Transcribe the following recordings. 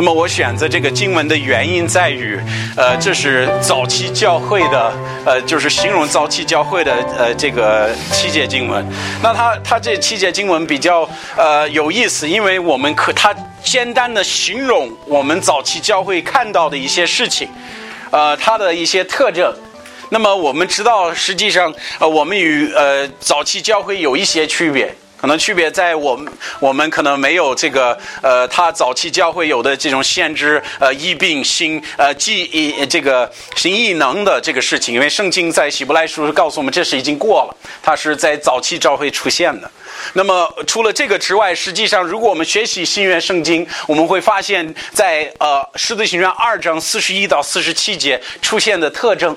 那么我选择这个经文的原因在于，呃，这是早期教会的，呃，就是形容早期教会的，呃，这个七节经文。那它它这七节经文比较呃有意思，因为我们可它简单的形容我们早期教会看到的一些事情，呃，它的一些特征。那么我们知道，实际上，呃，我们与呃早期教会有一些区别。可能区别在我们，我们可能没有这个，呃，他早期教会有的这种限制，呃，疫病心，呃，记忆这个行异能的这个事情，因为圣经在希伯来书告诉我们，这是已经过了，它是在早期教会出现的。那么除了这个之外，实际上，如果我们学习新约圣经，我们会发现，在呃狮子行传二章四十一到四十七节出现的特征，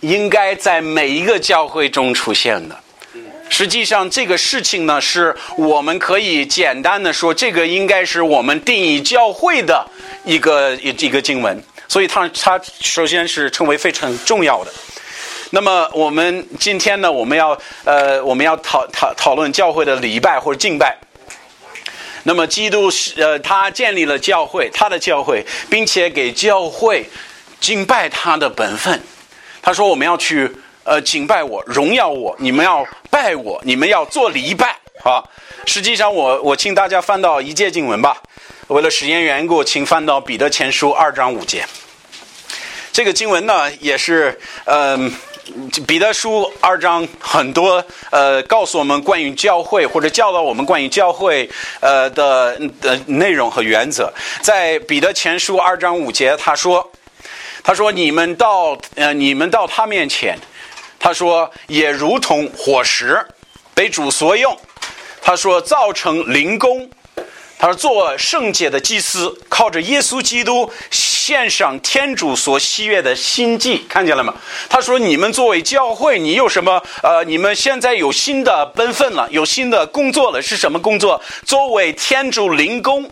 应该在每一个教会中出现的。实际上，这个事情呢，是我们可以简单的说，这个应该是我们定义教会的一个一个经文，所以它它首先是成为非常重要的。那么我们今天呢，我们要呃，我们要讨讨讨论教会的礼拜或者敬拜。那么基督是呃，他建立了教会，他的教会，并且给教会敬拜他的本分。他说我们要去。呃，敬拜我，荣耀我，你们要拜我，你们要做礼拜啊！实际上，我我请大家翻到一节经文吧。为了时间缘故，请翻到彼得前书二章五节。这个经文呢，也是嗯，彼得书二章很多呃，告诉我们关于教会或者教导我们关于教会呃的的内容和原则。在彼得前书二章五节，他说：“他说你们到呃，你们到他面前。”他说：“也如同火石，被主所用。”他说：“造成灵宫。”他说：“做圣洁的祭司，靠着耶稣基督献上天主所喜悦的心祭。”看见了吗？他说：“你们作为教会，你有什么？呃，你们现在有新的本分了，有新的工作了，是什么工作？作为天主灵宫，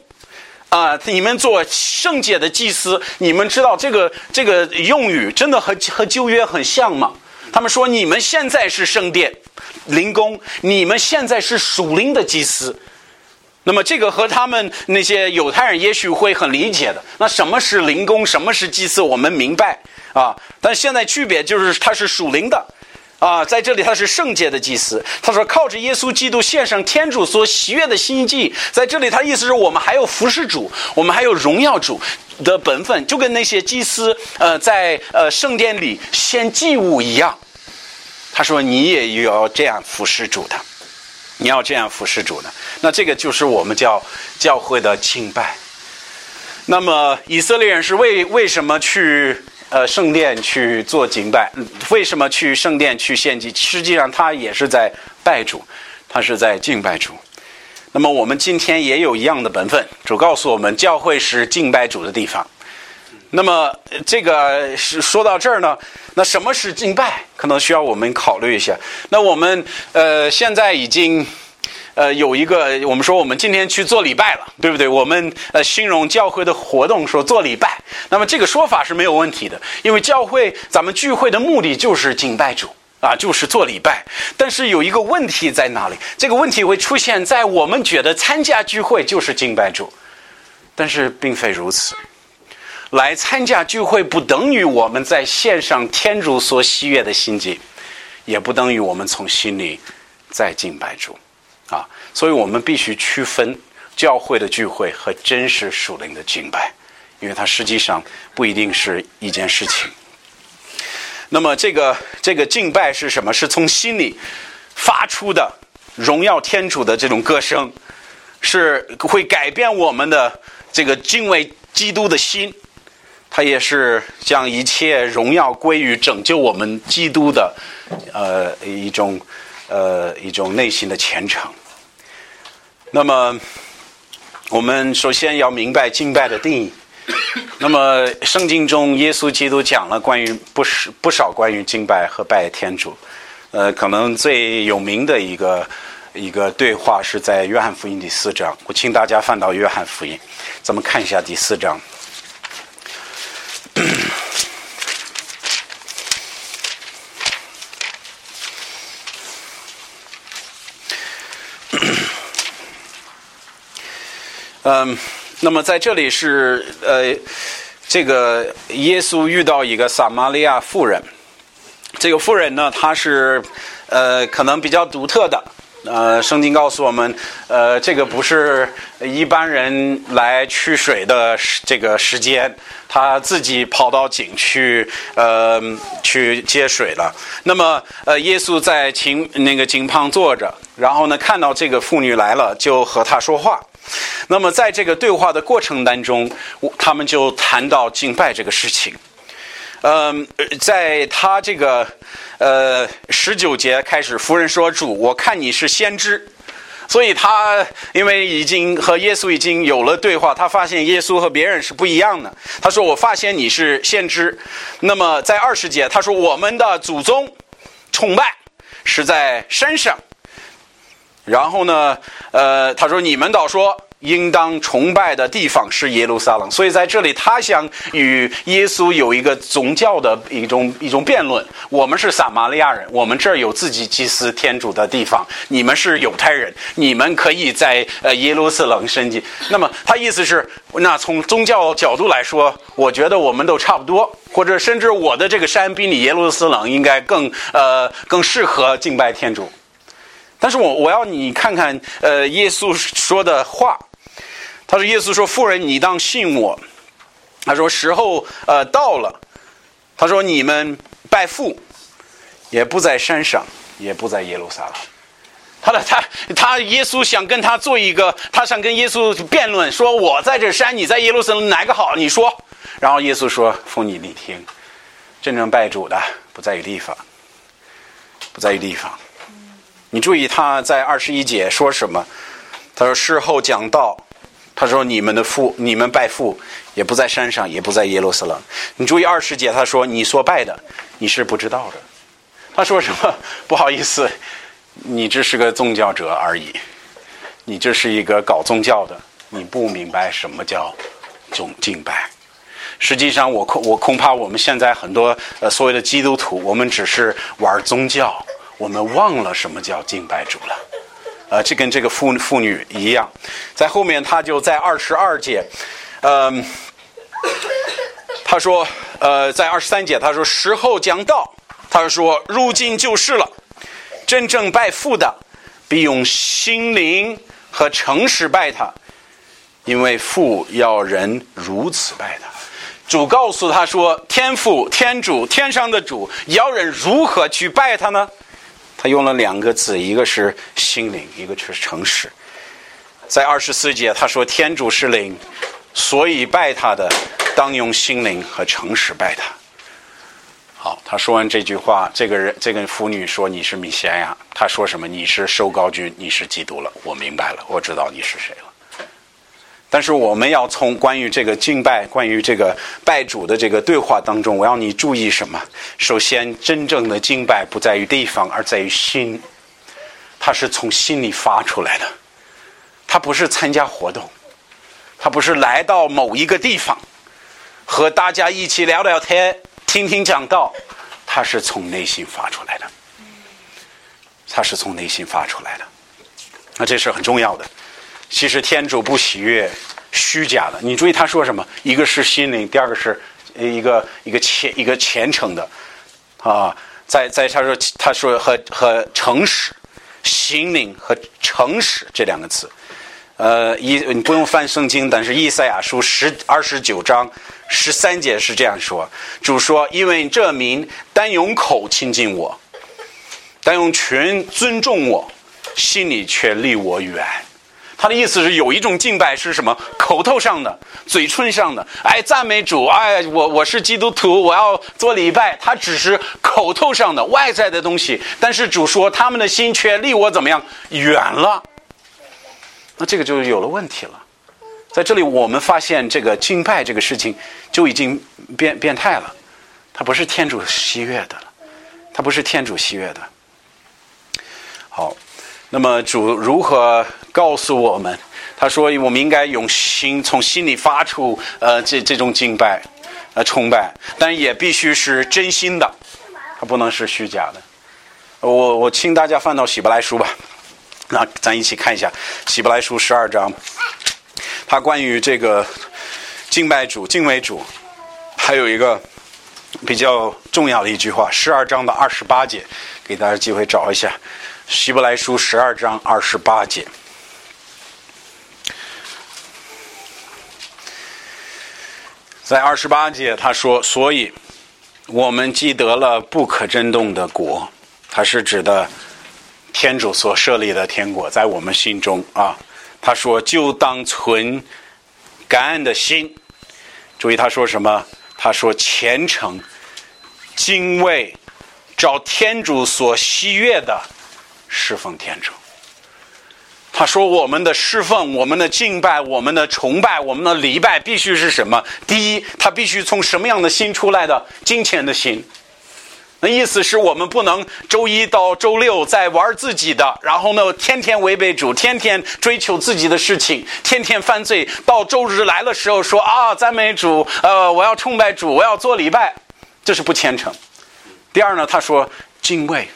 啊，你们做圣洁的祭司，你们知道这个这个用语真的和和旧约很像吗？”他们说：“你们现在是圣殿、灵宫，你们现在是属灵的祭司。那么，这个和他们那些犹太人也许会很理解的。那什么是灵宫？什么是祭司？我们明白啊。但现在区别就是，它是属灵的啊，在这里他是圣洁的祭司。他说，靠着耶稣基督献上天主所喜悦的心祭。在这里，他意思是我们还有服侍主，我们还有荣耀主。”的本分就跟那些祭司，呃，在呃圣殿里献祭物一样。他说：“你也要这样服侍主的，你要这样服侍主的。那这个就是我们叫教会的敬拜。那么以色列人是为为什么去呃圣殿去做敬拜？为什么去圣殿去献祭？实际上他也是在拜主，他是在敬拜主。”那么我们今天也有一样的本分，主告诉我们，教会是敬拜主的地方。那么这个是说到这儿呢，那什么是敬拜？可能需要我们考虑一下。那我们呃现在已经呃有一个，我们说我们今天去做礼拜了，对不对？我们呃形容教会的活动说做礼拜，那么这个说法是没有问题的，因为教会咱们聚会的目的就是敬拜主。啊，就是做礼拜，但是有一个问题在哪里？这个问题会出现在我们觉得参加聚会就是敬拜主，但是并非如此。来参加聚会不等于我们在线上天主所喜悦的心境，也不等于我们从心里在敬拜主啊。所以我们必须区分教会的聚会和真实属灵的敬拜，因为它实际上不一定是一件事情。那么，这个这个敬拜是什么？是从心里发出的荣耀天主的这种歌声，是会改变我们的这个敬畏基督的心。它也是将一切荣耀归于拯救我们基督的呃一种呃一种内心的虔诚。那么，我们首先要明白敬拜的定义。那么，圣经中耶稣基督讲了关于不是不少关于敬拜和拜天主，呃，可能最有名的一个一个对话是在约翰福音第四章。我请大家翻到约翰福音，咱们看一下第四章。嗯。那么在这里是呃，这个耶稣遇到一个撒玛利亚妇人，这个妇人呢，她是呃可能比较独特的。呃，圣经告诉我们，呃，这个不是一般人来取水的这个时间，他自己跑到井去，呃，去接水了。那么，呃，耶稣在井那个井旁坐着，然后呢，看到这个妇女来了，就和她说话。那么，在这个对话的过程当中，他们就谈到敬拜这个事情。嗯，在他这个呃十九节开始，夫人说：“主，我看你是先知。”所以他因为已经和耶稣已经有了对话，他发现耶稣和别人是不一样的。他说：“我发现你是先知。”那么在二十节，他说：“我们的祖宗崇拜是在山上。”然后呢，呃，他说：“你们倒说。”应当崇拜的地方是耶路撒冷，所以在这里他想与耶稣有一个宗教的一种一种辩论。我们是撒玛利亚人，我们这儿有自己祭祀天主的地方；你们是犹太人，你们可以在呃耶路撒冷生祭。那么他意思是，那从宗教角度来说，我觉得我们都差不多，或者甚至我的这个山比你耶路撒冷应该更呃更适合敬拜天主。但是我我要你看看呃耶稣说的话。他说：“耶稣说，妇人，你当信我。他说时候呃到了。他说你们拜父，也不在山上，也不在耶路撒冷。他的他他耶稣想跟他做一个，他想跟耶稣辩论，说我在这山，你在耶路撒冷，哪个好？你说。然后耶稣说：奉你，你听，真正拜主的不在于地方，不在于地方。你注意他在二十一节说什么？他说事后讲道。”他说：“你们的父，你们拜父，也不在山上，也不在耶路撒冷。你注意二十节，他说你所拜的，你是不知道的。他说什么？不好意思，你只是个宗教者而已。你这是一个搞宗教的，你不明白什么叫宗敬拜。实际上，我恐我恐怕我们现在很多呃所谓的基督徒，我们只是玩宗教，我们忘了什么叫敬拜主了。”呃，这跟这个妇妇女一样，在后面他就在二十二节，嗯，他说，呃，在二十三节他说时候将到，他说如今就是了，真正拜父的必用心灵和诚实拜他，因为父要人如此拜他。主告诉他说，天父、天主、天上的主要人如何去拜他呢？他用了两个字，一个是心灵，一个是诚实。在二十四节，他说：“天主是灵，所以拜他的当用心灵和诚实拜他。”好，他说完这句话，这个人这个妇女说：“你是米歇亚。”他说什么？你是受高君，你是基督了。我明白了，我知道你是谁了。但是我们要从关于这个敬拜、关于这个拜主的这个对话当中，我要你注意什么？首先，真正的敬拜不在于地方，而在于心。它是从心里发出来的，它不是参加活动，它不是来到某一个地方和大家一起聊聊天、听听讲道，它是从内心发出来的。它是从内心发出来的，那这是很重要的。其实天主不喜悦虚假的，你注意他说什么？一个是心灵，第二个是一个一个虔一个虔诚的啊，在在他说他说和和诚实，心灵和诚实这两个词，呃，一你不用翻圣经，但是以赛亚书十二十九章十三节是这样说：主说，因为这名单用口亲近我，单用群尊重我，心里却离我远。他的意思是有一种敬拜是什么？口头上的、嘴唇上的，哎，赞美主，哎，我我是基督徒，我要做礼拜。他只是口头上的外在的东西，但是主说他们的心却离我怎么样远了？那这个就有了问题了。在这里，我们发现这个敬拜这个事情就已经变变态了，它不是天主喜悦的了，它不是天主喜悦的。好。那么主如何告诉我们？他说：“我们应该用心，从心里发出呃这这种敬拜，呃崇拜，但也必须是真心的，它不能是虚假的。”我我请大家翻到《希伯来书》吧，那咱一起看一下《希伯来书》十二章。他关于这个敬拜主、敬畏主，还有一个比较重要的一句话，十二章的二十八节，给大家机会找一下，《希伯来书》十二章二十八节。在二十八节，他说：“所以，我们既得了不可震动的国，它是指的天主所设立的天国，在我们心中啊。他说，就当存感恩的心。注意他说什么？他说虔诚、敬畏，照天主所喜悦的侍奉天主。”他说：“我们的侍奉、我们的敬拜、我们的崇拜、我们的礼拜，必须是什么？第一，他必须从什么样的心出来的？金钱的心。那意思是我们不能周一到周六在玩自己的，然后呢，天天违背主，天天追求自己的事情，天天犯罪。到周日来的时候说啊，赞美主，呃，我要崇拜主，我要做礼拜，这是不虔诚。第二呢，他说敬畏，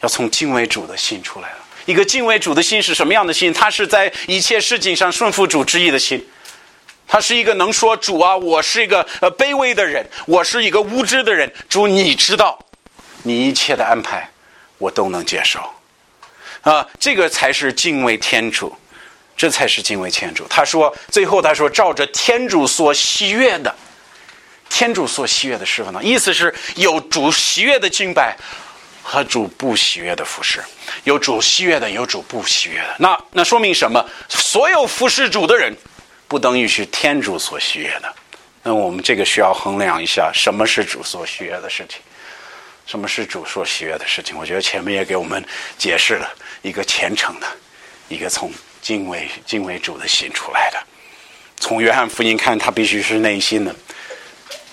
要从敬畏主的心出来了。”一个敬畏主的心是什么样的心？他是在一切事情上顺服主之意的心。他是一个能说主啊，我是一个呃卑微的人，我是一个无知的人。主，你知道，你一切的安排，我都能接受。啊，这个才是敬畏天主，这才是敬畏天主。他说，最后他说，照着天主所喜悦的，天主所喜悦的侍奉呢，意思是有主喜悦的敬拜。和主不喜悦的服饰，有主喜悦的，有主不喜悦的。那那说明什么？所有服侍主的人，不等于是天主所喜悦的。那我们这个需要衡量一下，什么是主所喜悦的事情，什么是主所喜悦的事情？我觉得前面也给我们解释了一个虔诚的，一个从敬畏敬畏主的心出来的。从约翰福音看，他必须是内心的，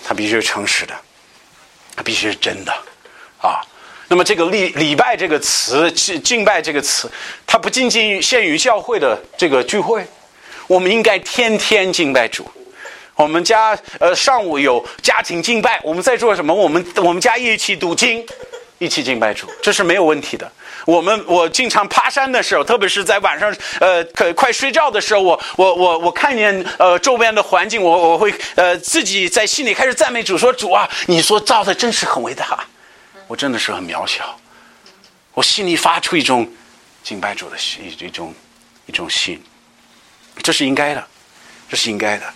他必须是诚实的，他必须是真的，啊。那么这个礼礼拜这个词，敬敬拜这个词，它不仅仅限于教会的这个聚会，我们应该天天敬拜主。我们家呃上午有家庭敬拜，我们在做什么？我们我们家一起读经，一起敬拜主，这是没有问题的。我们我经常爬山的时候，特别是在晚上呃快快睡觉的时候，我我我我看见呃周边的环境，我我会呃自己在心里开始赞美主，说主啊，你说造的真是很伟大。我真的是很渺小，我心里发出一种敬拜主的心，一种一种心，这是应该的，这是应该的。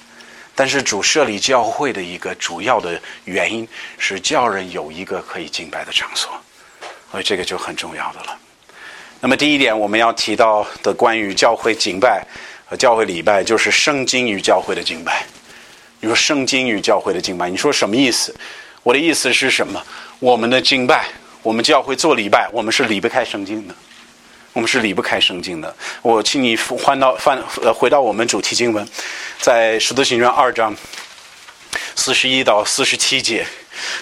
但是主设立教会的一个主要的原因是叫人有一个可以敬拜的场所，所以这个就很重要的了。那么第一点我们要提到的关于教会敬拜和教会礼拜，就是圣经与教会的敬拜。你说圣经与教会的敬拜，你说什么意思？我的意思是什么？我们的敬拜，我们教会做礼拜，我们是离不开圣经的，我们是离不开圣经的。我请你翻到翻呃回到我们主题经文，在《使徒行传》二章四十一到四十七节，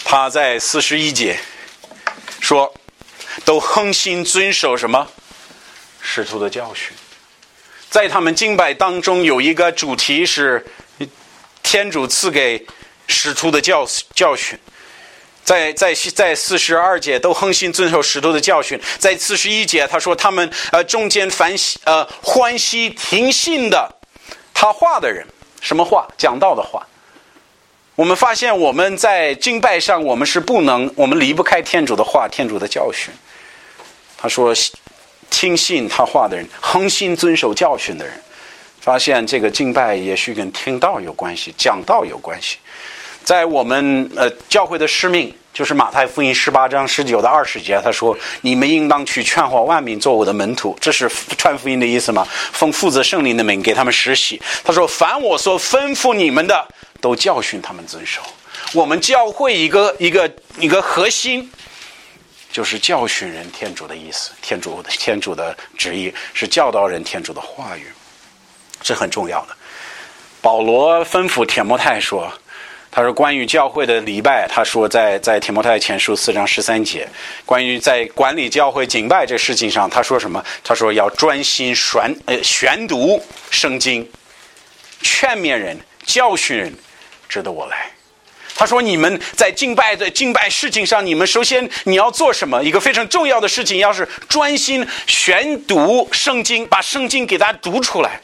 他在四十一节说，都恒心遵守什么使徒的教训，在他们敬拜当中有一个主题是天主赐给使徒的教教训。在在在四十二节都恒心遵守使徒的教训，在四十一节他说他们呃中间凡喜呃欢喜听信的他话的人，什么话讲道的话，我们发现我们在敬拜上我们是不能我们离不开天主的话天主的教训。他说听信他话的人，恒心遵守教训的人，发现这个敬拜也许跟听道有关系，讲道有关系。在我们呃教会的使命，就是马太福音十八章十九到二十节，他说：“你们应当去劝化万民，做我的门徒。”这是传福音的意思吗？奉负责圣灵的名给他们实习。他说：“凡我所吩咐你们的，都教训他们遵守。”我们教会一个一个一个核心，就是教训人天主的意思，天主天主的旨意是教导人天主的话语，这很重要的。保罗吩咐铁摩太说。他说：“关于教会的礼拜，他说在在提摩太前书四章十三节，关于在管理教会敬拜这事情上，他说什么？他说要专心宣呃宣读圣经，劝勉人、教训人，值得我来。他说你们在敬拜的敬拜事情上，你们首先你要做什么？一个非常重要的事情，要是专心宣读圣经，把圣经给大家读出来。”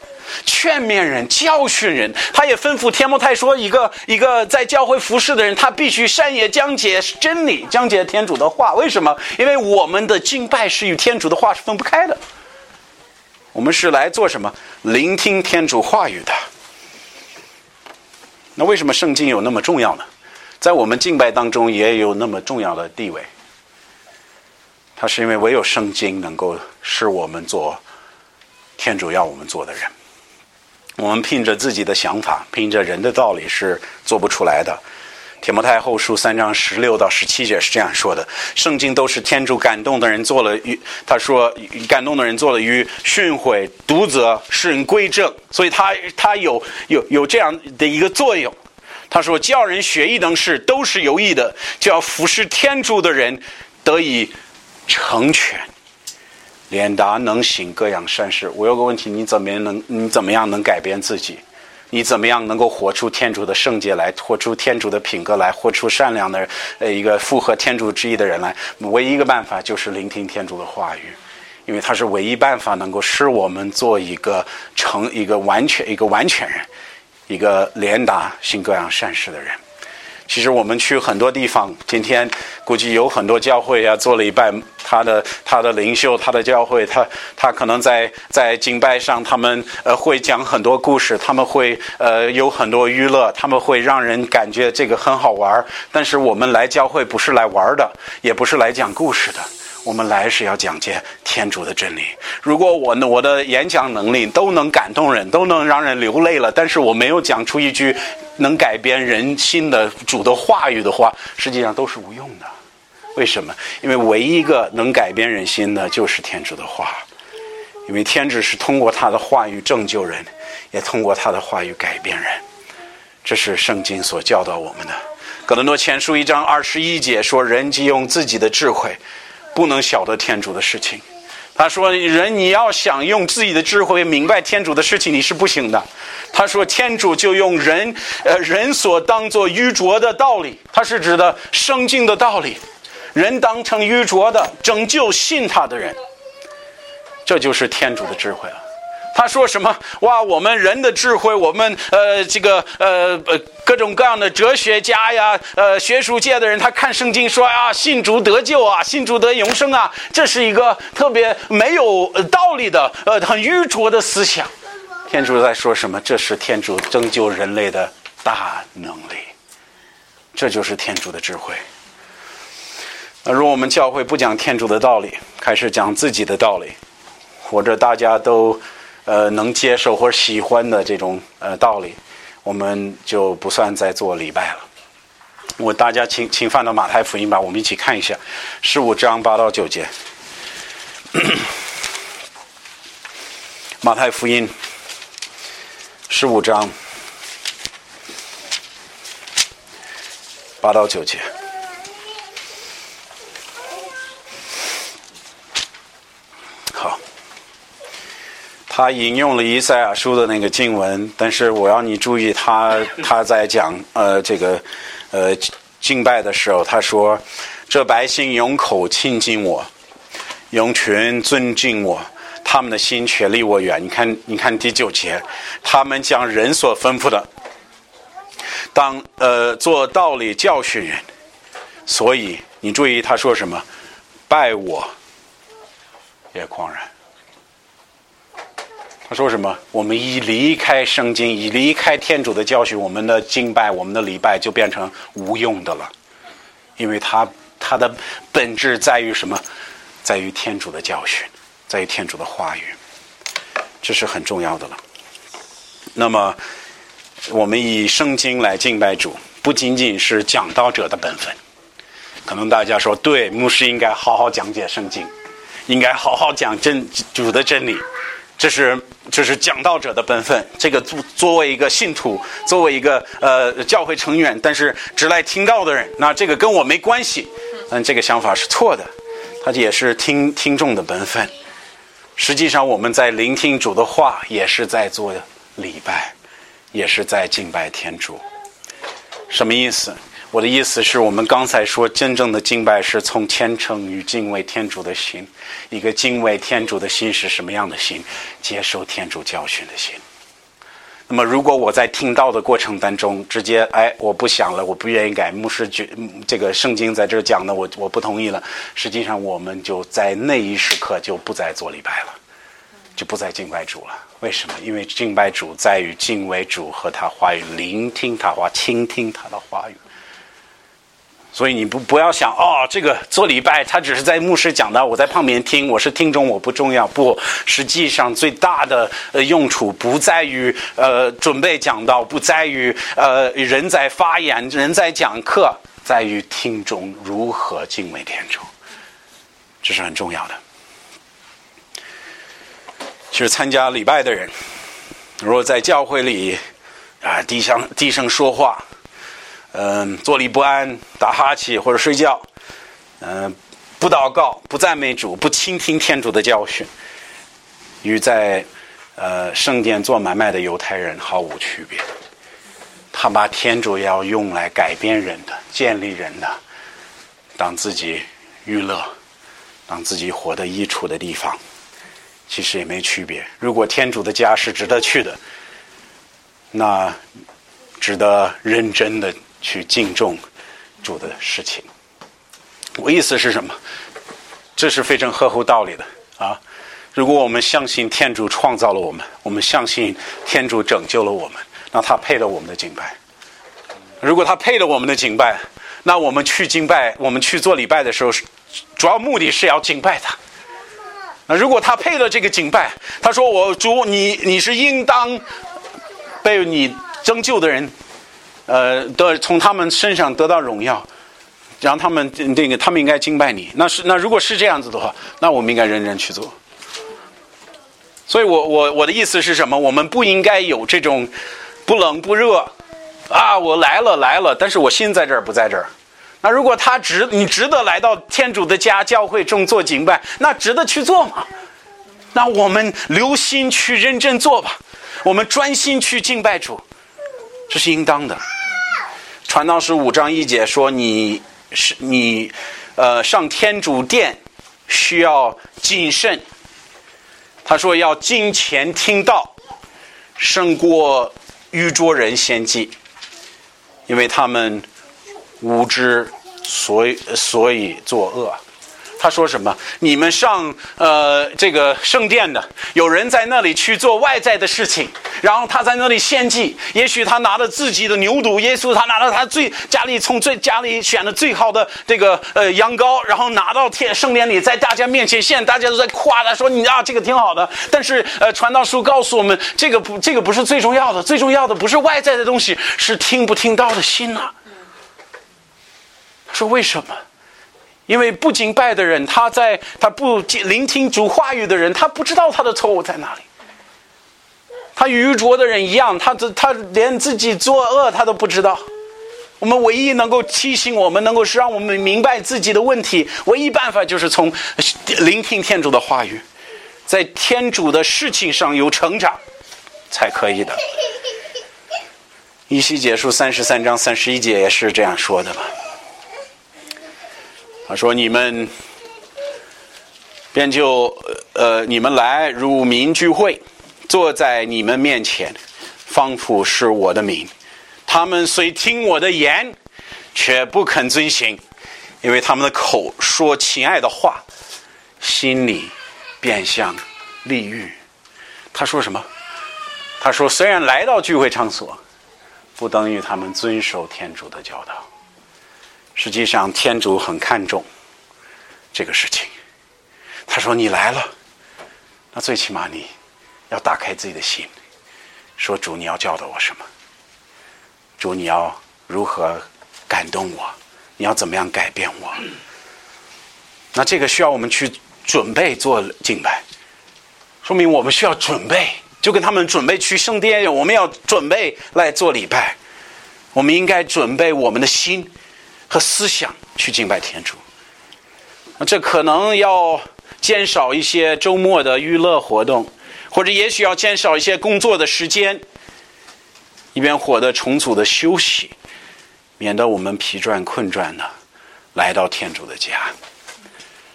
劝勉人、教训人。他也吩咐天摩太说，一个一个在教会服侍的人，他必须善也讲解真理，讲解天主的话。为什么？因为我们的敬拜是与天主的话是分不开的。我们是来做什么？聆听天主话语的。那为什么圣经有那么重要呢？在我们敬拜当中也有那么重要的地位。它是因为唯有圣经能够使我们做天主要我们做的人。我们凭着自己的想法，凭着人的道理是做不出来的。铁摩太后书三章十六到十七节是这样说的：圣经都是天主感动的人做了，与他说感动的人做了与训诲、读责、使人归正，所以他他有有有这样的一个作用。他说教人学艺等事都是有益的，叫服侍天主的人得以成全，连达能行各样善事。我有个问题：你怎么样能你怎么样能改变自己？你怎么样能够活出天主的圣洁来，活出天主的品格来，活出善良的呃一个符合天主之意的人来？唯一一个办法就是聆听天主的话语，因为它是唯一办法能够使我们做一个成一个完全一个完全人，一个连达行各样善事的人。其实我们去很多地方，今天估计有很多教会啊，做礼拜，他的他的领袖，他的教会，他他可能在在敬拜上，他们呃会讲很多故事，他们会呃有很多娱乐，他们会让人感觉这个很好玩但是我们来教会不是来玩的，也不是来讲故事的。我们来是要讲解天主的真理。如果我我的演讲能力都能感动人，都能让人流泪了，但是我没有讲出一句能改变人心的主的话语的话，实际上都是无用的。为什么？因为唯一一个能改变人心的，就是天主的话。因为天主是通过他的话语拯救人，也通过他的话语改变人。这是圣经所教导我们的。哥林多前书一章二十一节说：“人既用自己的智慧。”不能晓得天主的事情，他说：“人你要想用自己的智慧明白天主的事情，你是不行的。”他说：“天主就用人，呃，人所当做愚拙的道理，他是指的圣经的道理，人当成愚拙的，拯救信他的人，这就是天主的智慧了。”他说什么？哇！我们人的智慧，我们呃，这个呃呃，各种各样的哲学家呀，呃，学术界的人，他看圣经说啊，信主得救啊，信主得永生啊，这是一个特别没有道理的，呃，很愚拙的思想。天主在说什么？这是天主拯救人类的大能力，这就是天主的智慧。那如果我们教会不讲天主的道理，开始讲自己的道理，或者大家都。呃，能接受或者喜欢的这种呃道理，我们就不算在做礼拜了。我大家请请翻到马太福音吧，我们一起看一下十五章八到九节。马太福音十五章八到九节。他引用了以赛亚书的那个经文，但是我要你注意，他 他在讲呃这个呃敬拜的时候，他说：“这百姓用口亲近我，用唇尊敬我，他们的心却离我远。”你看，你看第九节，他们将人所吩咐的当呃做道理教训人，所以你注意他说什么，拜我也狂然。他说什么？我们一离开圣经，一离开天主的教训，我们的敬拜、我们的礼拜就变成无用的了。因为它它的本质在于什么？在于天主的教训，在于天主的话语，这是很重要的了。那么，我们以圣经来敬拜主，不仅仅是讲道者的本分。可能大家说，对，牧师应该好好讲解圣经，应该好好讲真主的真理。这是这是讲道者的本分。这个作作为一个信徒，作为一个呃教会成员，但是只来听道的人，那这个跟我没关系。嗯，这个想法是错的。他也是听听众的本分。实际上，我们在聆听主的话，也是在做礼拜，也是在敬拜天主。什么意思？我的意思是我们刚才说，真正的敬拜是从虔诚与敬畏天主的心。一个敬畏天主的心是什么样的心？接受天主教训的心。那么，如果我在听到的过程当中，直接哎，我不想了，我不愿意改，牧师觉这个圣经在这讲的，我我不同意了。实际上，我们就在那一时刻就不再做礼拜了，就不再敬拜主了。为什么？因为敬拜主在于敬畏主和他话语，聆听他话，倾听他的话语。所以你不不要想哦，这个做礼拜，他只是在牧师讲的，我在旁边听，我是听众，我不重要。不，实际上最大的呃用处不在于呃准备讲道，不在于呃人在发言，人在讲课，在于听众如何敬畏天主，这是很重要的。其实参加礼拜的人，如果在教会里啊低声低声说话。嗯，坐立不安，打哈欠或者睡觉，嗯，不祷告，不赞美主，不倾听天主的教训，与在呃圣殿做买卖的犹太人毫无区别。他把天主要用来改变人的、建立人的，当自己娱乐、当自己获得益处的地方，其实也没区别。如果天主的家是值得去的，那值得认真的。去敬重主的事情，我意思是什么？这是非常合乎道理的啊！如果我们相信天主创造了我们，我们相信天主拯救了我们，那他配了我们的敬拜。如果他配了我们的敬拜，那我们去敬拜，我们去做礼拜的时候，主要目的是要敬拜他。那如果他配了这个敬拜，他说：“我主，你你是应当被你拯救的人。”呃，得从他们身上得到荣耀，让他们那个他们应该敬拜你。那是那如果是这样子的话，那我们应该认真去做。所以我我我的意思是什么？我们不应该有这种不冷不热啊！我来了来了，但是我心在这儿不在这儿。那如果他值你值得来到天主的家教会中做敬拜，那值得去做吗？那我们留心去认真做吧，我们专心去敬拜主。这是应当的。传道士五章一节说：“你是你，呃，上天主殿需要谨慎。”他说：“要金钱听道，胜过愚拙人献祭，因为他们无知，所以所以作恶。”他说什么？你们上呃这个圣殿的，有人在那里去做外在的事情，然后他在那里献祭。也许他拿了自己的牛犊，耶稣他拿了他最家里从最家里选的最好的这个呃羊羔，然后拿到天圣殿里，在大家面前献，大家都在夸他，说你啊这个挺好的。但是呃传道书告诉我们，这个不这个不是最重要的，最重要的不是外在的东西，是听不听到的心呐。说为什么？因为不敬拜的人，他在他不聆听主话语的人，他不知道他的错误在哪里。他愚拙的人一样，他他连自己作恶他都不知道。我们唯一能够提醒我们，能够是让我们明白自己的问题，唯一办法就是从聆听天主的话语，在天主的事情上有成长，才可以的。一息结束三十三章三十一节也是这样说的嘛。他说：“你们便就呃，你们来乳民聚会，坐在你们面前，仿佛是我的名。他们虽听我的言，却不肯遵行，因为他们的口说亲爱的话，心里便像利欲。”他说什么？他说：“虽然来到聚会场所，不等于他们遵守天主的教导。”实际上，天主很看重这个事情。他说：“你来了，那最起码你要打开自己的心，说主，你要教导我什么？主，你要如何感动我？你要怎么样改变我？那这个需要我们去准备做敬拜，说明我们需要准备，就跟他们准备去圣殿一样，我们要准备来做礼拜。我们应该准备我们的心。”和思想去敬拜天主，这可能要减少一些周末的娱乐活动，或者也许要减少一些工作的时间，以便获得充足的休息，免得我们疲倦困倦的来到天主的家。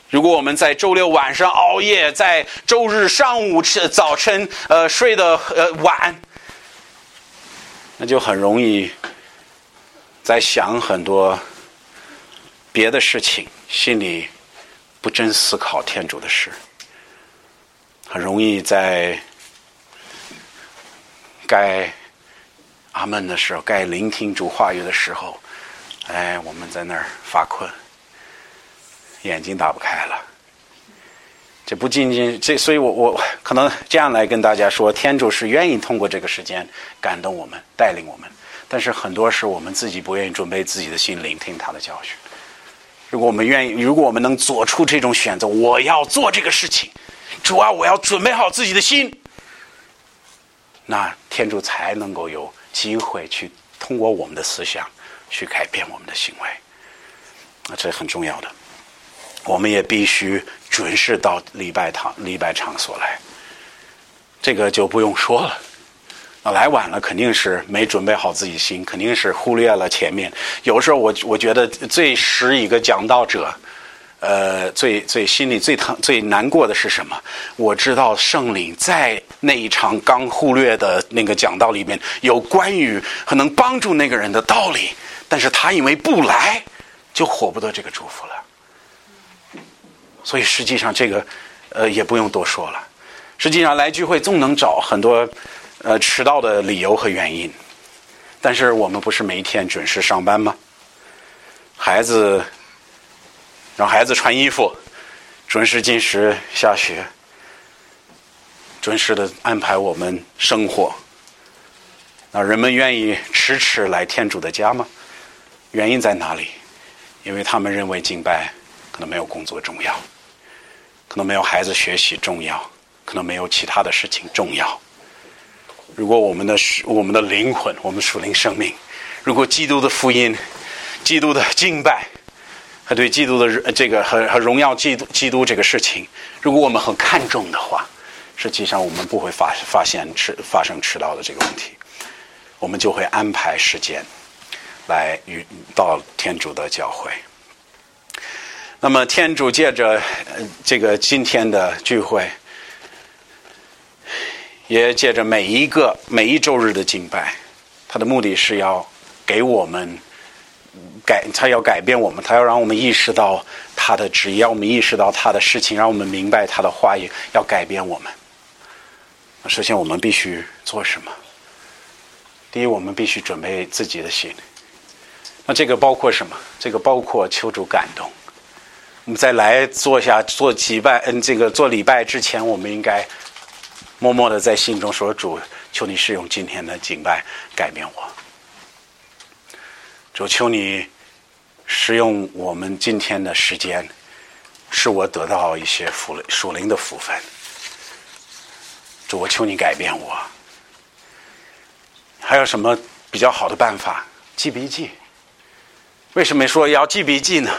如果我们在周六晚上熬夜，在周日上午吃早晨呃睡得呃晚，那就很容易在想很多别的事情，心里不真思考天主的事，很容易在该阿门的时候，该聆听主话语的时候，哎，我们在那儿发困，眼睛打不开了。这不仅仅这，所以我我可能这样来跟大家说，天主是愿意通过这个时间感动我们、带领我们，但是很多是我们自己不愿意准备自己的心聆听他的教训。如果我们愿意，如果我们能做出这种选择，我要做这个事情，主啊，我要准备好自己的心，那天主才能够有机会去通过我们的思想去改变我们的行为，啊，这很重要的。我们也必须准时到礼拜堂、礼拜场所来，这个就不用说了。来晚了，肯定是没准备好自己心，肯定是忽略了前面。有时候我我觉得最使一个讲道者，呃，最最心里最疼、最难过的是什么？我知道圣灵在那一场刚忽略的那个讲道里面有关于可能帮助那个人的道理，但是他因为不来，就获不得这个祝福了。所以实际上这个，呃，也不用多说了。实际上来聚会总能找很多，呃，迟到的理由和原因。但是我们不是每天准时上班吗？孩子让孩子穿衣服，准时进食下学，准时的安排我们生活。那人们愿意迟迟来天主的家吗？原因在哪里？因为他们认为敬拜可能没有工作重要。可能没有孩子学习重要，可能没有其他的事情重要。如果我们的我们的灵魂，我们属灵生命，如果基督的福音、基督的敬拜和对基督的这个和和荣耀基督基督这个事情，如果我们很看重的话，实际上我们不会发发现迟发生迟到的这个问题，我们就会安排时间来与到天主的教会。那么，天主借着这个今天的聚会，也借着每一个每一周日的敬拜，他的目的是要给我们改，他要改变我们，他要让我们意识到他的旨意，让我们意识到他的事情，让我们明白他的话语要改变我们。首先，我们必须做什么？第一，我们必须准备自己的心。那这个包括什么？这个包括求主感动。我们在来坐下做祭拜，嗯，这个做礼拜之前，我们应该默默的在心中说：“主，求你使用今天的敬拜改变我。主，求你使用我们今天的时间，使我得到一些福属灵的福分。主，我求你改变我。还有什么比较好的办法？记笔记。为什么说要记笔记呢？”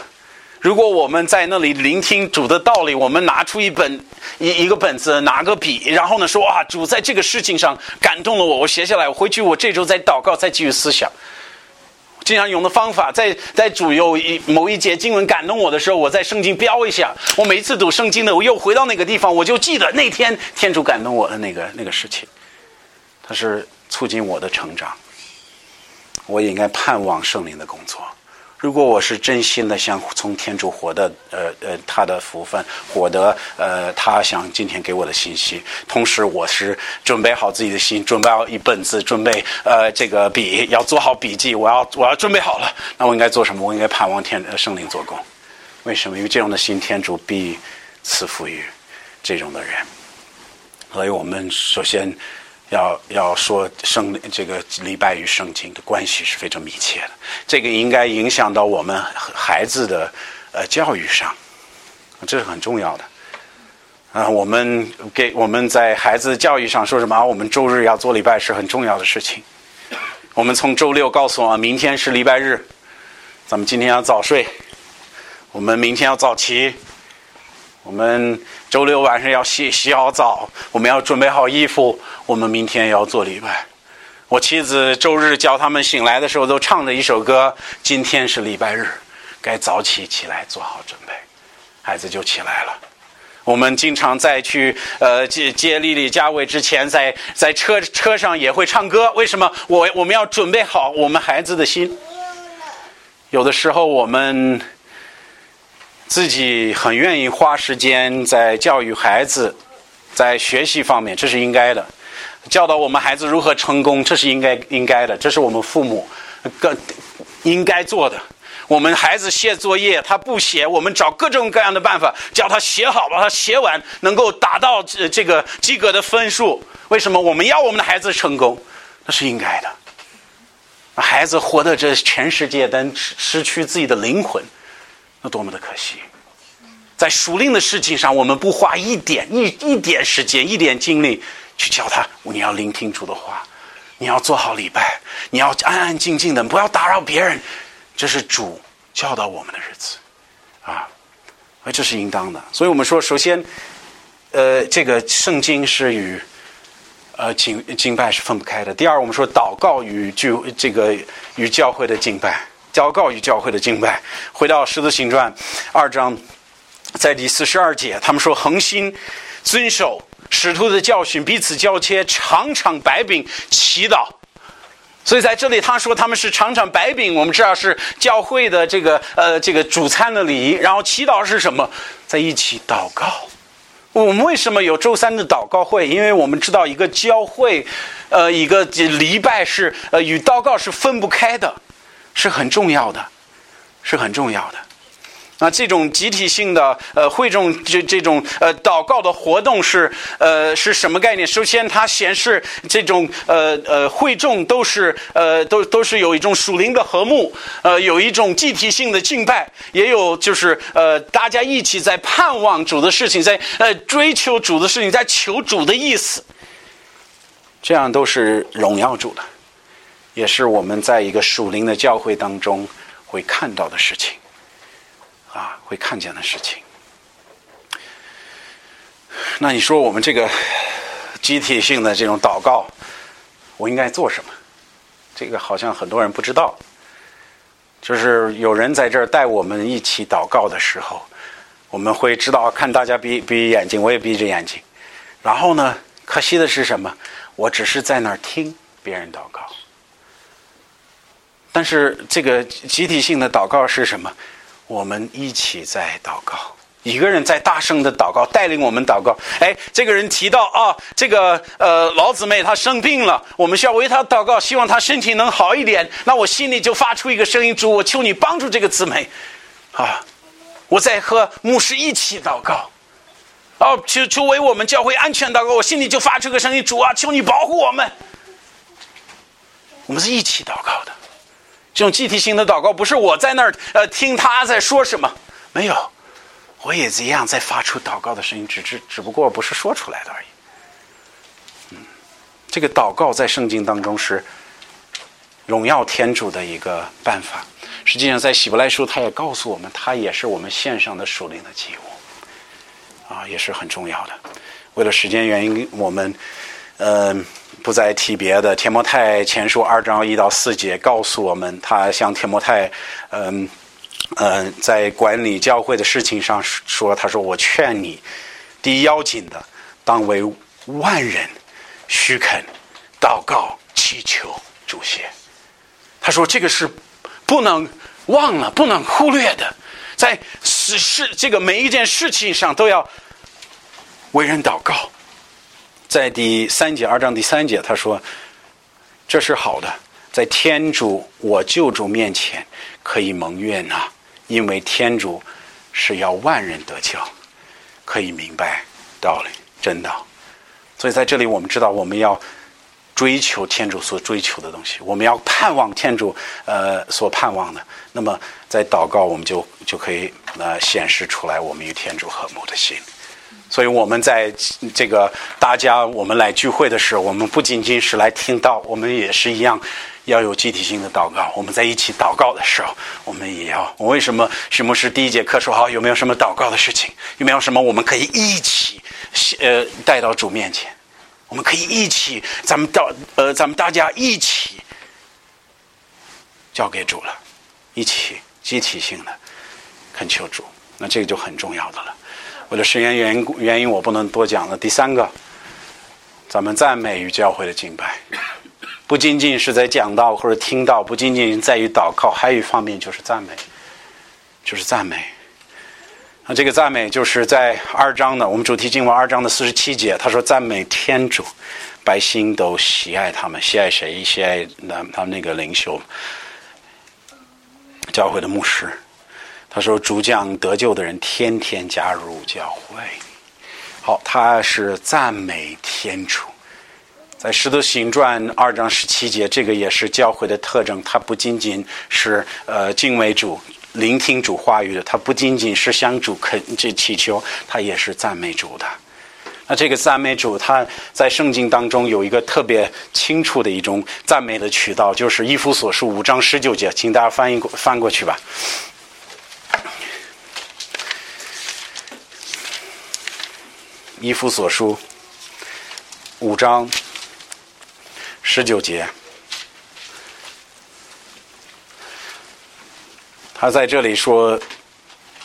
如果我们在那里聆听主的道理，我们拿出一本一一个本子，拿个笔，然后呢说啊，主在这个事情上感动了我，我写下来，回去我这周再祷告，再继续思想。经常用的方法，在在主有一某一节经文感动我的时候，我在圣经标一下。我每一次读圣经的，我又回到那个地方，我就记得那天天主感动我的那个那个事情，它是促进我的成长。我也应该盼望圣灵的工作。如果我是真心的想从天主获得呃呃他的福分，获得呃他想今天给我的信息，同时我是准备好自己的心，准备好一本子，准备呃这个笔，要做好笔记，我要我要准备好了，那我应该做什么？我应该盼望天圣灵做工。为什么？因为这样的心，天主必赐福于这种的人。所以我们首先。要要说圣这个礼拜与圣经的关系是非常密切的，这个应该影响到我们孩子的呃教育上，这是很重要的。啊，我们给我们在孩子教育上说什么？我们周日要做礼拜是很重要的事情。我们从周六告诉我，明天是礼拜日，咱们今天要早睡，我们明天要早起。我们周六晚上要洗洗好澡，我们要准备好衣服。我们明天要做礼拜。我妻子周日叫他们醒来的时候都唱着一首歌。今天是礼拜日，该早起起来做好准备。孩子就起来了。我们经常在去呃接接丽丽、嘉伟之前，在在车车上也会唱歌。为什么？我我们要准备好我们孩子的心。有的时候我们自己很愿意花时间在教育孩子，在学习方面，这是应该的；教导我们孩子如何成功，这是应该应该的，这是我们父母更应该做的。我们孩子写作业，他不写，我们找各种各样的办法叫他写好，把他写完，能够达到这这个及格的分数。为什么我们要我们的孩子成功？那是应该的。孩子活在这全世界，但失去自己的灵魂，那多么的可惜！在属灵的事情上，我们不花一点一一点时间、一点精力去教他，你要聆听主的话，你要做好礼拜，你要安安静静的，不要打扰别人。这是主教导我们的日子，啊，这是应当的。所以我们说，首先，呃，这个圣经是与呃敬敬拜是分不开的。第二，我们说祷告与聚这个与教会的敬拜，祷告与教会的敬拜。回到《十字行传》二章，在第四十二节，他们说恒心遵守使徒的教训，彼此交切，常常摆饼祈祷。所以在这里，他说他们是尝尝白饼，我们知道是教会的这个呃这个主餐的礼仪。然后祈祷是什么？在一起祷告。我们为什么有周三的祷告会？因为我们知道一个教会，呃，一个礼拜是呃与祷告是分不开的，是很重要的，是很重要的。那这种集体性的呃会众这这种呃祷告的活动是呃是什么概念？首先，它显示这种呃呃会众都是呃都都是有一种属灵的和睦，呃有一种集体性的敬拜，也有就是呃大家一起在盼望主的事情，在呃追求主的事情，在求主的意思，这样都是荣耀主的，也是我们在一个属灵的教会当中会看到的事情。啊，会看见的事情。那你说我们这个集体性的这种祷告，我应该做什么？这个好像很多人不知道。就是有人在这儿带我们一起祷告的时候，我们会知道，看大家闭闭眼睛，我也闭着眼睛。然后呢，可惜的是什么？我只是在那儿听别人祷告。但是这个集体性的祷告是什么？我们一起在祷告，一个人在大声的祷告，带领我们祷告。哎，这个人提到啊，这个呃老姊妹她生病了，我们需要为她祷告，希望她身体能好一点。那我心里就发出一个声音：主，我求你帮助这个姊妹。啊，我在和牧师一起祷告。哦，求求为我们教会安全祷告。我心里就发出个声音：主啊，求你保护我们。我们是一起祷告的。这种集体性的祷告不是我在那儿呃听他在说什么，没有，我也一样在发出祷告的声音，只只只不过不是说出来的而已。嗯，这个祷告在圣经当中是荣耀天主的一个办法。实际上，在希伯来书，他也告诉我们，他也是我们线上的属灵的祭物，啊，也是很重要的。为了时间原因，我们嗯。不再提别的，《天摩太前书》二章一到四节告诉我们，他向天摩太，嗯嗯，在管理教会的事情上说，他说：“我劝你，第一要紧的，当为万人虚恳祷告祈求主谢。”他说：“这个是不能忘了、不能忽略的，在事事这个每一件事情上都要为人祷告。”在第三节二章第三节，他说：“这是好的，在天主我救主面前可以蒙悦纳，因为天主是要万人得救，可以明白道理真的。所以在这里，我们知道我们要追求天主所追求的东西，我们要盼望天主呃所盼望的。那么在祷告，我们就就可以呃显示出来我们与天主和睦的心。”所以我们在这个大家我们来聚会的时候，我们不仅仅是来听到，我们也是一样要有集体性的祷告。我们在一起祷告的时候，我们也要。我为什么徐牧师第一节课说好？有没有什么祷告的事情？有没有什么我们可以一起呃带到主面前？我们可以一起，咱们到呃，咱们大家一起交给主了，一起集体性的恳求主。那这个就很重要的了。为了时间原因原因，我不能多讲了。第三个，咱们赞美与教会的敬拜，不仅仅是在讲道或者听到，不仅仅在于祷告，还有一方面就是赞美，就是赞美。那这个赞美就是在二章的我们主题经文二章的四十七节，他说赞美天主，百姓都喜爱他们，喜爱谁？喜爱那他们那个领袖。教会的牧师，他说：“主将得救的人天天加入教会。”好，他是赞美天主。在《使徒行传》二章十七节，这个也是教会的特征。它不仅仅是呃敬畏主、聆听主话语的，它不仅仅是向主恳这祈求，它也是赞美主的。那这个赞美主，他在圣经当中有一个特别清楚的一种赞美的渠道，就是《一夫所述》五章十九节，请大家翻译过翻过去吧。《一夫所书》五章十九节，他在这里说，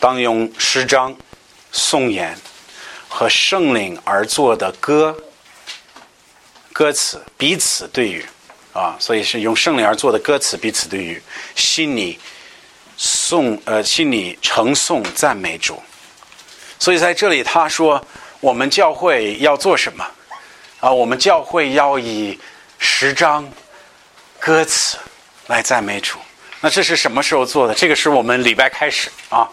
当用诗章颂言。和圣灵而作的歌，歌词彼此对语，啊，所以是用圣灵而作的歌词彼此对语，心里颂呃心里称颂赞美主，所以在这里他说我们教会要做什么啊？我们教会要以十章歌词来赞美主。那这是什么时候做的？这个是我们礼拜开始啊。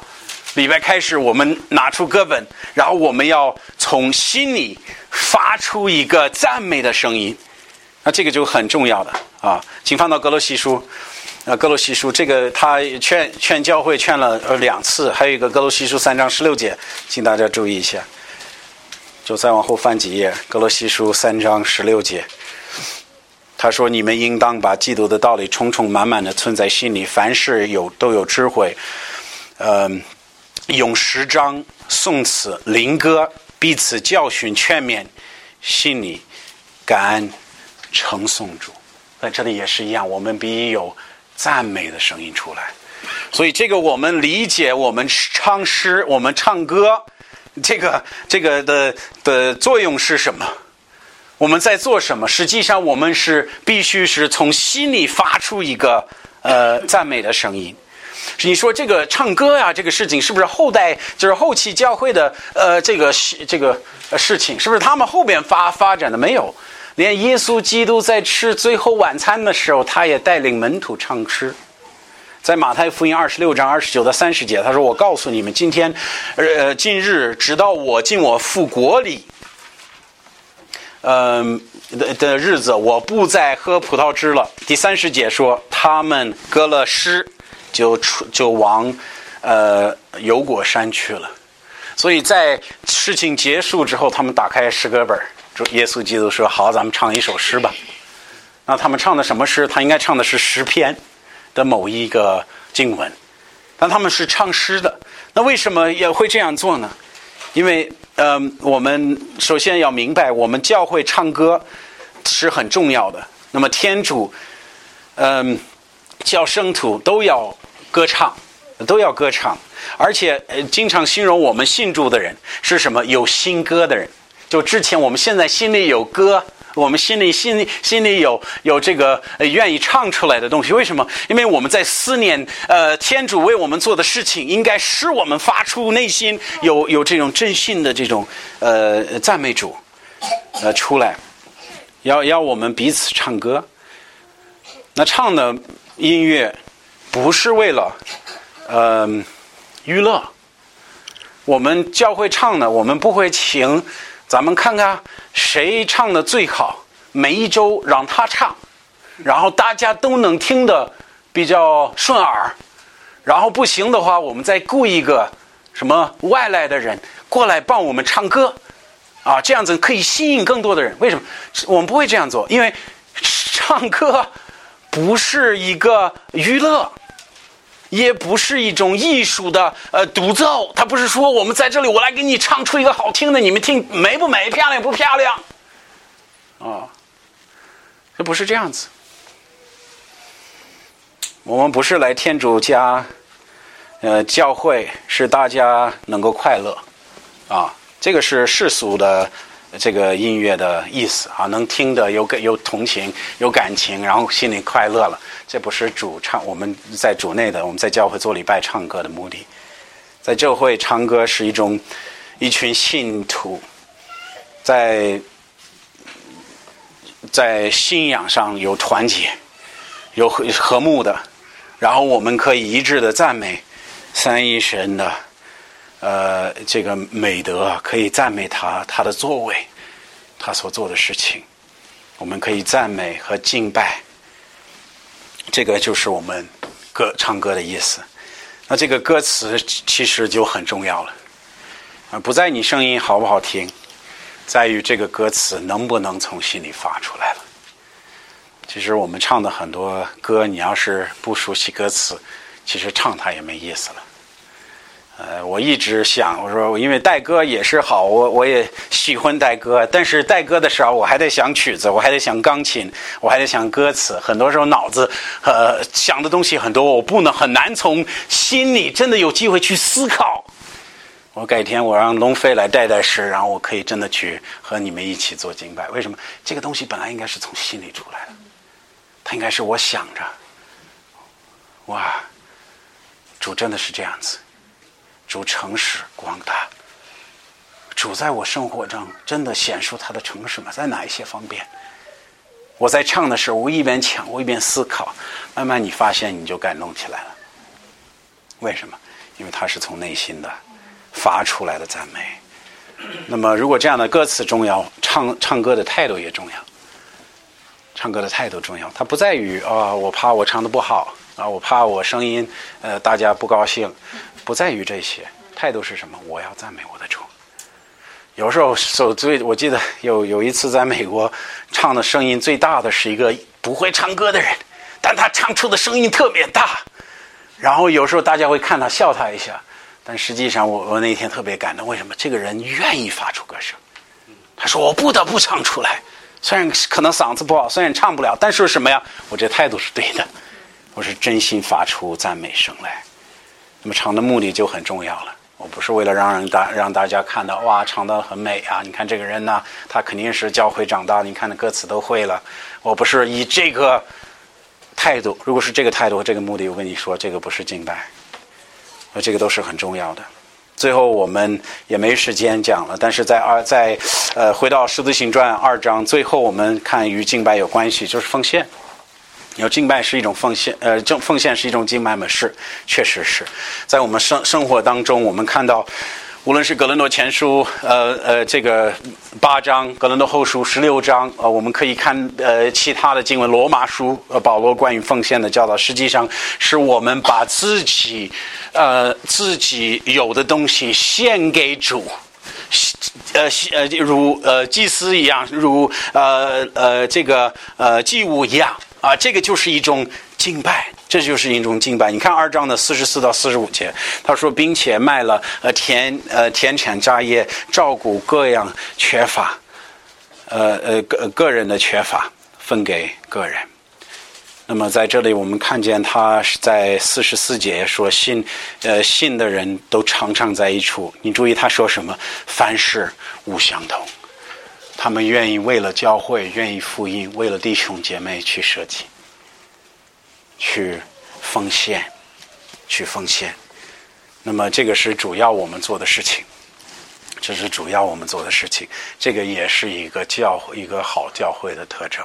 礼拜开始，我们拿出歌本，然后我们要从心里发出一个赞美的声音，那这个就很重要的啊，请放到格罗西书，啊，格罗西书这个他劝劝教会劝了呃两次，还有一个格罗西书三章十六节，请大家注意一下，就再往后翻几页，格罗西书三章十六节，他说：“你们应当把基督的道理充充满满的存在心里，凡事有都有智慧，嗯。”用十章、宋词、灵歌彼此教训、劝勉，心里感恩、称颂主。在这里也是一样，我们必有赞美的声音出来。所以，这个我们理解，我们唱诗、我们唱歌，这个这个的的作用是什么？我们在做什么？实际上，我们是必须是从心里发出一个呃赞美的声音。你说这个唱歌呀，这个事情是不是后代就是后期教会的呃这个这个事情？是不是他们后边发发展的没有？连耶稣基督在吃最后晚餐的时候，他也带领门徒唱诗。在马太福音二十六章二十九到三十节，他说：“我告诉你们，今天呃近日直到我进我父国里，嗯的的日子，我不再喝葡萄汁了。”第三十节说，他们割了诗。就出就往，呃，油果山去了。所以在事情结束之后，他们打开诗歌本就耶稣基督说：“好，咱们唱一首诗吧。”那他们唱的什么诗？他应该唱的是诗篇的某一个经文。但他们是唱诗的，那为什么也会这样做呢？因为，嗯，我们首先要明白，我们教会唱歌是很重要的。那么天主，嗯。叫圣徒都要歌唱，都要歌唱，而且经常形容我们信主的人是什么？有新歌的人。就之前我们现在心里有歌，我们心里心里心里有有这个愿意唱出来的东西。为什么？因为我们在思念呃天主为我们做的事情，应该使我们发出内心有有这种真心的这种呃赞美主呃出来，要要我们彼此唱歌。那唱的。音乐不是为了嗯娱乐，我们教会唱的，我们不会请，咱们看看谁唱的最好，每一周让他唱，然后大家都能听得比较顺耳，然后不行的话，我们再雇一个什么外来的人过来帮我们唱歌，啊，这样子可以吸引更多的人。为什么？我们不会这样做，因为唱歌。不是一个娱乐，也不是一种艺术的呃独奏。他不是说我们在这里，我来给你唱出一个好听的，你们听美不美，漂亮不漂亮？啊，这不是这样子。我们不是来天主家，呃，教会是大家能够快乐，啊，这个是世俗的这个音乐的意思啊，能听的有有同情有感情，然后心里快乐了。这不是主唱我们在主内的，我们在教会做礼拜唱歌的目的。在教会唱歌是一种一群信徒在在信仰上有团结、有和和睦的，然后我们可以一致的赞美三一神的呃这个美德，可以赞美他他的作为，他所做的事情，我们可以赞美和敬拜，这个就是我们歌唱歌的意思。那这个歌词其实就很重要了啊，不在你声音好不好听。在于这个歌词能不能从心里发出来了。其实我们唱的很多歌，你要是不熟悉歌词，其实唱它也没意思了。呃，我一直想，我说，因为带歌也是好，我我也喜欢带歌，但是带歌的时候，我还得想曲子，我还得想钢琴，我还得想歌词。很多时候脑子呃想的东西很多，我不能很难从心里真的有机会去思考。我改天我让龙飞来带带诗，然后我可以真的去和你们一起做敬拜。为什么？这个东西本来应该是从心里出来的，它应该是我想着，哇，主真的是这样子，主诚实广大，主在我生活中真的显出他的诚实吗？在哪一些方面？我在唱的时候，我一边唱，我一边思考，慢慢你发现你就感动起来了。为什么？因为他是从内心的。发出来的赞美，那么如果这样的歌词重要，唱唱歌的态度也重要。唱歌的态度重要，它不在于啊，我怕我唱的不好啊，我怕我声音呃大家不高兴，不在于这些。态度是什么？我要赞美我的主。有时候，所最我记得有有一次在美国唱的声音最大的是一个不会唱歌的人，但他唱出的声音特别大，然后有时候大家会看他笑他一下。但实际上，我我那天特别感动。为什么这个人愿意发出歌声？他说：“我不得不唱出来，虽然可能嗓子不好，虽然唱不了，但是什么呀？我这态度是对的，我是真心发出赞美声来。那么唱的目的就很重要了。我不是为了让人大让大家看到哇，唱的很美啊！你看这个人呢，他肯定是教会长大。你看那歌词都会了。我不是以这个态度，如果是这个态度和这个目的，我跟你说，这个不是敬拜。”，这个都是很重要的。最后我们也没时间讲了，但是在二在呃回到《十字行传》二章，最后我们看与敬拜有关系，就是奉献。有敬拜是一种奉献，呃，正奉献是一种敬拜吗？是，确实是在我们生生活当中，我们看到。无论是格伦多前书，呃呃，这个八章，格伦多后书十六章，呃，我们可以看呃其他的经文，罗马书，呃，保罗关于奉献的教导，实际上是我们把自己，呃，自己有的东西献给主，呃呃，如呃祭司一样，如呃呃这个呃祭物一样，啊，这个就是一种敬拜。这就是一种敬拜。你看二章的四十四到四十五节，他说，并且卖了呃田呃田产家业，照顾各样缺乏，呃呃个个人的缺乏，分给个人。那么在这里，我们看见他是在四十四节说信呃信的人都常常在一处。你注意他说什么？凡事无相同，他们愿意为了教会，愿意福音，为了弟兄姐妹去舍己。去奉献，去奉献。那么，这个是主要我们做的事情。这是主要我们做的事情。这个也是一个教一个好教会的特征。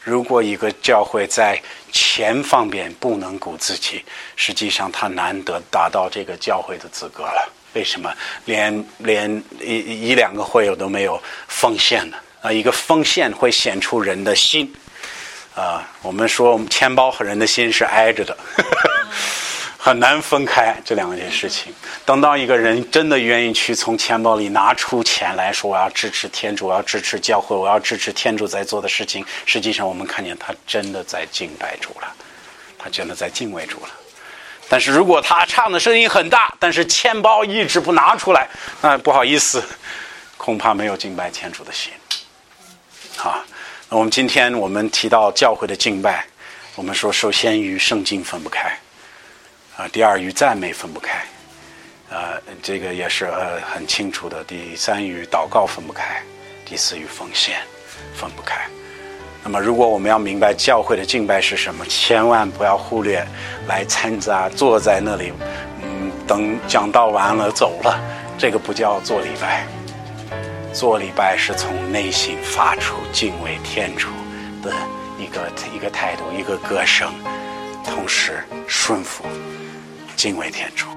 如果一个教会在钱方面不能顾自己，实际上他难得达到这个教会的资格了。为什么？连连一一两个会友都没有奉献呢啊！一个奉献会显出人的心。啊，我们说我们钱包和人的心是挨着的，很难分开这两件事情。等到一个人真的愿意去从钱包里拿出钱来说，我要支持天主，我要支持教会，我要支持天主在做的事情，实际上我们看见他真的在敬拜主了，他真的在敬畏主了。但是如果他唱的声音很大，但是钱包一直不拿出来，那不好意思，恐怕没有敬拜天主的心，啊。我们今天我们提到教会的敬拜，我们说首先与圣经分不开，啊，第二与赞美分不开，呃，这个也是呃很清楚的。第三与祷告分不开，第四与奉献分不开。那么，如果我们要明白教会的敬拜是什么，千万不要忽略来参加，坐在那里，嗯，等讲道完了走了，这个不叫做礼拜。做礼拜是从内心发出敬畏天主的一个一个态度，一个歌声，同时顺服敬畏天主。